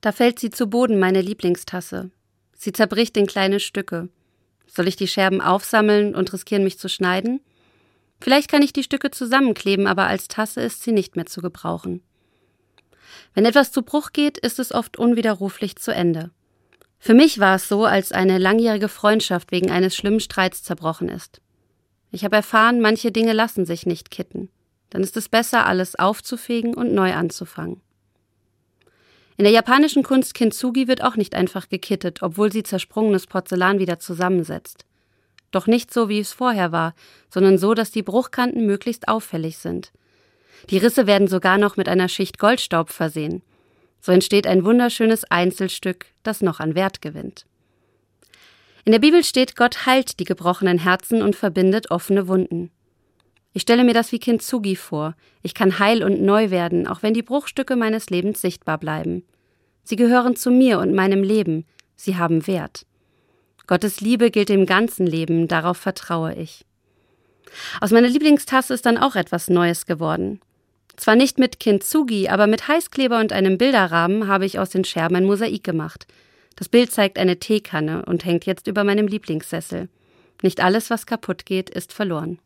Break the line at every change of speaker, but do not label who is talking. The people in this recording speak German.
Da fällt sie zu Boden, meine Lieblingstasse. Sie zerbricht in kleine Stücke. Soll ich die Scherben aufsammeln und riskieren, mich zu schneiden? Vielleicht kann ich die Stücke zusammenkleben, aber als Tasse ist sie nicht mehr zu gebrauchen. Wenn etwas zu Bruch geht, ist es oft unwiderruflich zu Ende. Für mich war es so, als eine langjährige Freundschaft wegen eines schlimmen Streits zerbrochen ist. Ich habe erfahren, manche Dinge lassen sich nicht kitten. Dann ist es besser, alles aufzufegen und neu anzufangen. In der japanischen Kunst Kintsugi wird auch nicht einfach gekittet, obwohl sie zersprungenes Porzellan wieder zusammensetzt. Doch nicht so, wie es vorher war, sondern so, dass die Bruchkanten möglichst auffällig sind. Die Risse werden sogar noch mit einer Schicht Goldstaub versehen. So entsteht ein wunderschönes Einzelstück, das noch an Wert gewinnt. In der Bibel steht, Gott heilt die gebrochenen Herzen und verbindet offene Wunden. Ich stelle mir das wie Kintsugi vor. Ich kann heil und neu werden, auch wenn die Bruchstücke meines Lebens sichtbar bleiben. Sie gehören zu mir und meinem Leben. Sie haben Wert. Gottes Liebe gilt dem ganzen Leben, darauf vertraue ich. Aus meiner Lieblingstasse ist dann auch etwas Neues geworden. Zwar nicht mit Kintsugi, aber mit Heißkleber und einem Bilderrahmen habe ich aus den Scherben ein Mosaik gemacht. Das Bild zeigt eine Teekanne und hängt jetzt über meinem Lieblingssessel. Nicht alles, was kaputt geht, ist verloren.